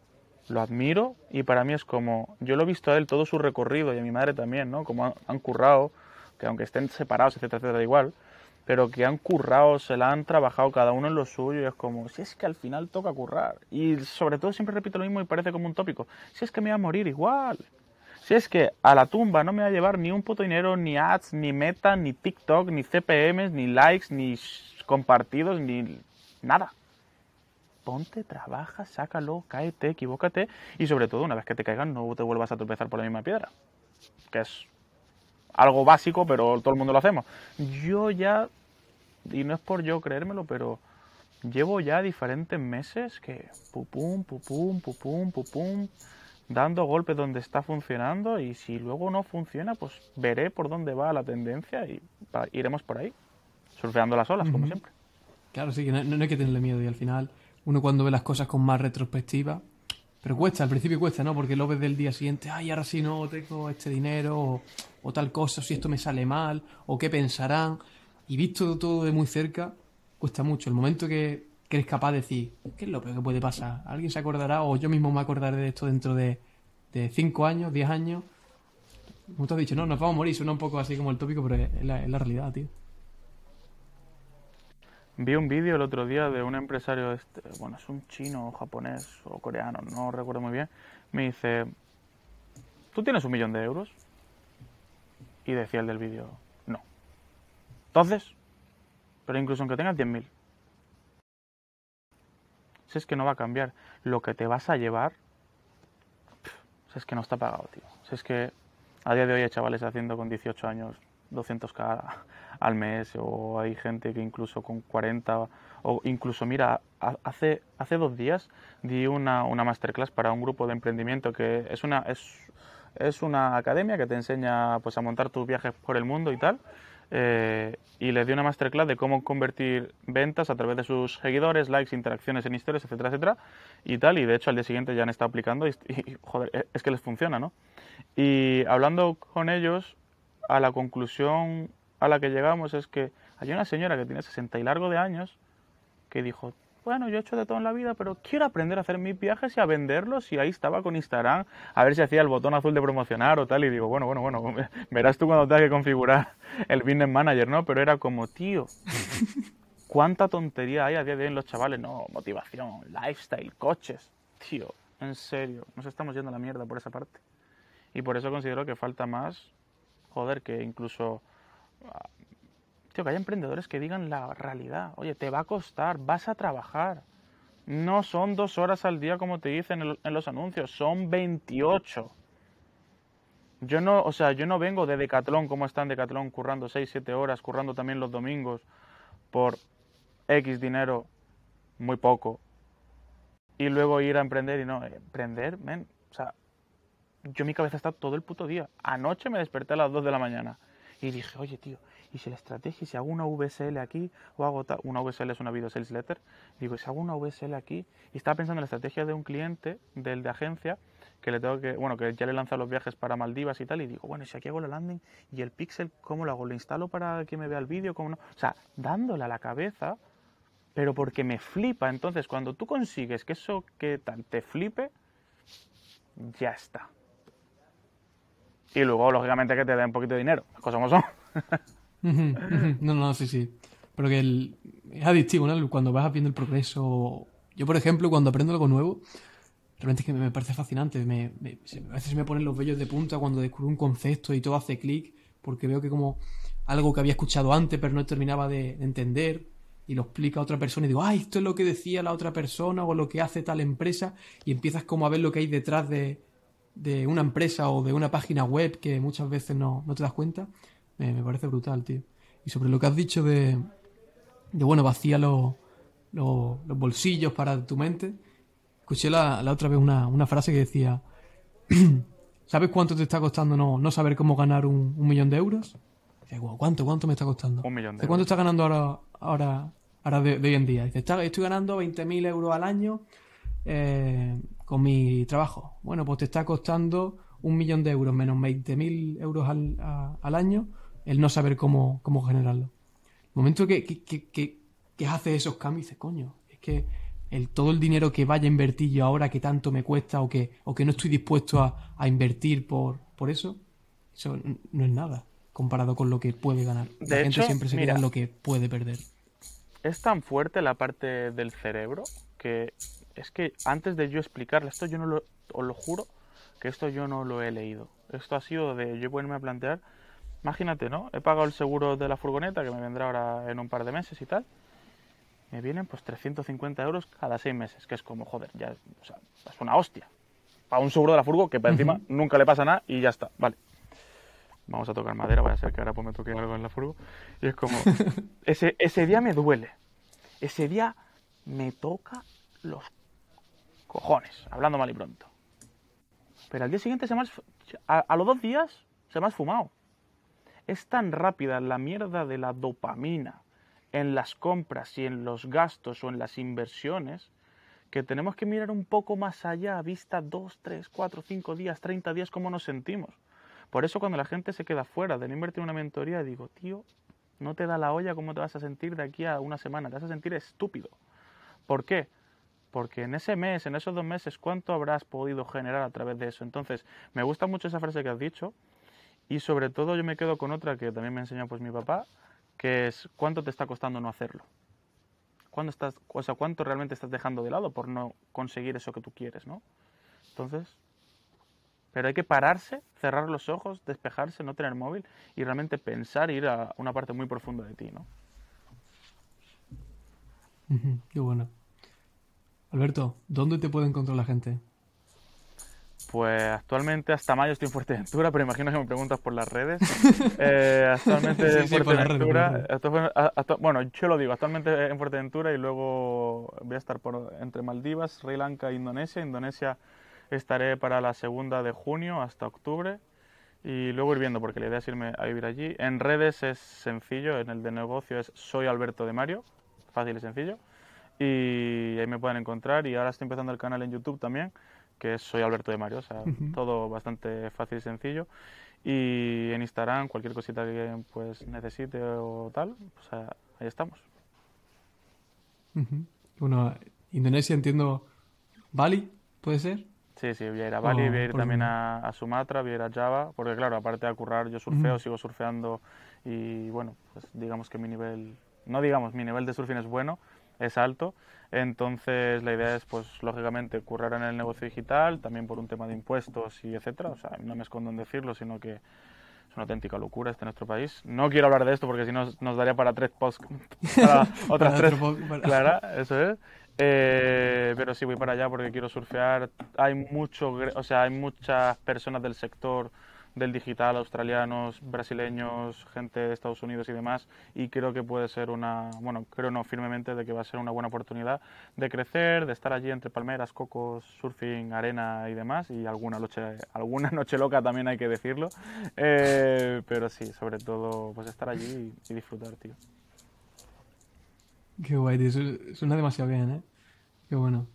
lo admiro y para mí es como, yo lo he visto a él todo su recorrido y a mi madre también, ¿no? Como han, currado, que aunque estén separados, etcétera, etcétera, igual, pero que han currado, se la han trabajado cada uno en lo suyo y es como, si es que al final toca currar. Y sobre todo siempre repito lo mismo y parece como un tópico, si es que me voy a morir igual. Si es que a la tumba no me va a llevar ni un puto dinero, ni ads, ni meta, ni TikTok, ni CPMs, ni likes, ni compartidos, ni nada ponte, trabaja, sácalo, cáete, equivócate y sobre todo una vez que te caigan no te vuelvas a tropezar por la misma piedra. Que es algo básico, pero todo el mundo lo hacemos. Yo ya, y no es por yo creérmelo, pero llevo ya diferentes meses que pupum, pupum, pupum, pupum, dando golpes donde está funcionando y si luego no funciona, pues veré por dónde va la tendencia y iremos por ahí, surfeando las olas, como siempre. Claro, sí, que no, no hay que tenerle miedo y al final uno cuando ve las cosas con más retrospectiva. Pero cuesta, al principio cuesta, ¿no? Porque lo ves del día siguiente, ay, ahora sí no tengo este dinero, o, tal cosa, si esto me sale mal, o qué pensarán. Y visto todo de muy cerca, cuesta mucho. El momento que, eres capaz de decir, ¿qué es lo peor que puede pasar? ¿Alguien se acordará? O yo mismo me acordaré de esto dentro de 5 años, 10 años. Como te has dicho, no, nos vamos a morir, suena un poco así como el tópico, pero es la realidad, tío. Vi un vídeo el otro día de un empresario, este, bueno, es un chino o japonés o coreano, no recuerdo muy bien. Me dice, ¿tú tienes un millón de euros? Y decía el del vídeo, no. Entonces, pero incluso aunque tengas 10.000, si es que no va a cambiar, lo que te vas a llevar, si es que no está pagado, tío. Si es que a día de hoy hay chavales haciendo con 18 años 200k al mes o hay gente que incluso con 40 o incluso mira hace hace dos días di una, una masterclass para un grupo de emprendimiento que es una es, es una academia que te enseña pues a montar tus viajes por el mundo y tal eh, y les di una masterclass de cómo convertir ventas a través de sus seguidores, likes, interacciones en historias, etcétera, etcétera, y tal, y de hecho al día siguiente ya han estado aplicando y, y joder, es que les funciona, ¿no? Y hablando con ellos, a la conclusión a la que llegamos es que hay una señora que tiene 60 y largo de años que dijo, bueno, yo he hecho de todo en la vida, pero quiero aprender a hacer mis viajes y a venderlos. Y ahí estaba con Instagram, a ver si hacía el botón azul de promocionar o tal. Y digo, bueno, bueno, bueno, verás tú cuando tengas que configurar el Business Manager, ¿no? Pero era como, tío, ¿cuánta tontería hay a día de hoy en los chavales? No, motivación, lifestyle, coches. Tío, en serio, nos estamos yendo a la mierda por esa parte. Y por eso considero que falta más joder, que incluso... Ah, tío, que haya emprendedores que digan la realidad. Oye, te va a costar, vas a trabajar. No son dos horas al día como te dicen en los anuncios, son 28. Yo no, o sea, yo no vengo de Decathlon como está en Decathlon currando 6, 7 horas, currando también los domingos por X dinero, muy poco. Y luego ir a emprender y no, emprender, men, o sea, yo mi cabeza está todo el puto día. Anoche me desperté a las 2 de la mañana y dije, oye tío, ¿y si la estrategia, si hago una VSL aquí o hago una VSL es una video sales letter? Digo, si hago una VSL aquí y estaba pensando en la estrategia de un cliente, del de agencia, que le tengo que, bueno, que ya le lanza los viajes para Maldivas y tal, y digo, bueno, ¿y si aquí hago la landing y el pixel, ¿cómo lo hago? ¿Lo instalo para que me vea el vídeo? ¿Cómo no? O sea, dándole a la cabeza, pero porque me flipa. Entonces, cuando tú consigues que eso que tal te flipe, ya está. Y luego, lógicamente, que te den un poquito de dinero. Las cosas como son. no, no, sí, sí. pero que es adictivo, ¿no? Cuando vas viendo el progreso. Yo, por ejemplo, cuando aprendo algo nuevo, realmente es que me parece fascinante. A veces me ponen los vellos de punta cuando descubro un concepto y todo hace clic, porque veo que como algo que había escuchado antes pero no terminaba de, entender y lo explica a otra persona y digo, ay, esto es lo que decía la otra persona o lo que hace tal empresa y empiezas como a ver lo que hay detrás de, de una empresa o de una página web que muchas veces no, no te das cuenta. me parece brutal, tío. Y sobre lo que has dicho de, de bueno, vacía los, los, bolsillos para tu mente. Escuché la, la otra vez una, una, frase que decía, ¿sabes cuánto te está costando no, no saber cómo ganar un, millón de euros? ¿cuánto, ¿Cuánto me está costando? Un millón de ¿Cuánto está ganando ahora, ahora, ahora de, hoy en día? Dice, estoy ganando 20.000 euros al año eh, con mi trabajo. Bueno, pues te está costando un millón de euros menos 20.000 euros al, al año el no saber cómo, cómo generarlo momento que, que, que, hace esos cambios, dices, coño, es que el, todo el dinero que vaya a invertir yo ahora que tanto me cuesta o que, o que no estoy dispuesto a, a invertir por, por eso, eso no es nada comparado con lo que puede ganar. De la gente siempre se queda en lo que puede perder. Es tan fuerte la parte del cerebro que es que antes de yo explicarle esto, yo no lo, os lo juro que esto yo no lo he leído. Esto ha sido de yo ponerme a plantear Imagínate, ¿no? He pagado el seguro de la furgoneta que me vendrá ahora en un par de meses y tal. Me vienen pues 350 euros cada seis meses, que es como, joder, ya o sea, es una hostia. Para un seguro de la furgo que para encima nunca le pasa nada y ya está, vale. Vamos a tocar madera, voy a ser que ahora pues me toque algo en la furgo. Y es como, ese, ese día me duele. Ese día me toca los cojones, hablando mal y pronto. Pero al día siguiente se me a, a los dos días se me ha esfumado. Es tan rápida la mierda de la dopamina en las compras y en los gastos o en las inversiones que tenemos que mirar un poco más allá, a vista 2, 3, 4, 5 días, 30 días, cómo nos sentimos. Por eso cuando la gente se queda fuera de no invertir en una mentoría, digo, tío, no te da la olla cómo te vas a sentir de aquí a una semana, te vas a sentir estúpido. ¿Por qué? Porque en ese mes, en esos dos meses, ¿cuánto habrás podido generar a través de eso? Entonces, me gusta mucho esa frase que has dicho, y sobre todo yo me quedo con otra que también me enseñó pues mi papá, que es cuánto te está costando no hacerlo. ¿Cuánto, estás, o sea, cuánto realmente estás dejando de lado por no conseguir eso que tú quieres, ¿no? Entonces, pero hay que pararse, cerrar los ojos, despejarse, no tener móvil y realmente pensar ir a una parte muy profunda de ti, ¿no? Qué bueno. Alberto, ¿dónde te puede encontrar la gente? Pues actualmente hasta mayo estoy en Fuerteventura, pero imagino que me preguntas por las redes. Eh, actualmente en Fuerteventura, bueno, yo lo digo, actualmente en Fuerteventura y luego voy a estar por, entre Maldivas, Sri Lanka e Indonesia. Indonesia estaré para la segunda de junio hasta octubre y luego ir viendo, porque la idea es irme a vivir allí. En redes es sencillo, en el de negocio es Soy Alberto de Mario, fácil y sencillo. Y ahí me pueden encontrar y ahora estoy empezando el canal en YouTube también que soy Alberto de Mario, o sea, todo bastante fácil y sencillo. Y en Instagram, cualquier cosita que pues necesite o tal, pues ahí estamos. Bueno, Indonesia entiendo, Bali, ¿puede ser? Sí, sí, voy a ir a Bali, voy a ir también a, Sumatra, voy a ir a Java, porque claro, aparte de currar, yo surfeo, sigo surfeando y bueno, pues digamos que mi nivel, no digamos, mi nivel de surfing es bueno, es alto. Entonces la idea es, pues lógicamente, currar en el negocio digital, también por un tema de impuestos y etcétera. O sea, no me escondo en decirlo, sino que es una auténtica locura este nuestro país. No quiero hablar de esto porque si no nos daría para tres posts, para otras tres. Claro, eso es. Eh, pero sí voy para allá porque quiero surfear. Hay mucho, o sea, hay muchas personas del sector del digital, australianos, brasileños, gente de Estados Unidos y demás, y creo que puede ser una, bueno, creo no firmemente de que va a ser una buena oportunidad de crecer, de estar allí entre palmeras, cocos, surfing, arena y demás, y alguna noche, alguna noche loca también hay que decirlo, eh, pero sí, sobre todo, pues estar allí y, disfrutar, tío. Qué guay, tío. Suena demasiado bien, ¿eh? Qué bueno.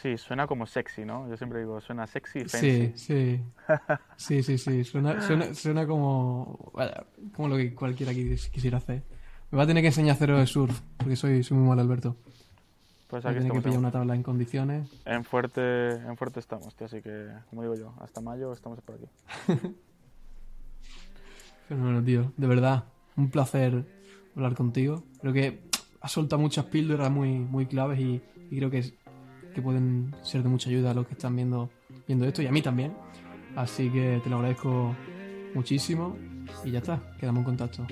Sí, suena como sexy, ¿no? Yo siempre digo, suena sexy y fancy. Sí, sí. Sí, sí, sí. Suena, suena, suena como, como lo que cualquiera quisiera hacer. Me va a tener que enseñar hacer de surf, porque soy, soy muy mal, Alberto. Pues aquí estamos. que pillar una tabla en condiciones. En fuerte, en fuerte estamos, tío, así que, como digo yo, hasta mayo estamos por aquí. bueno, tío. De verdad, un placer hablar contigo. Creo que has soltado muchas píldoras muy, muy claves y, creo que, que pueden ser de mucha ayuda a los que están viendo, viendo esto y a mí también. Así que te lo agradezco muchísimo y ya está, quedamos en contacto.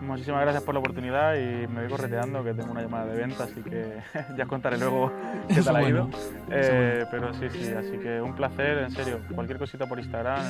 Muchísimas gracias por la oportunidad y me voy correteando que tengo una llamada de venta, así que ya os contaré luego qué tal ha ido. Eh, pero sí, sí, así que un placer, en serio. Cualquier cosita por Instagram,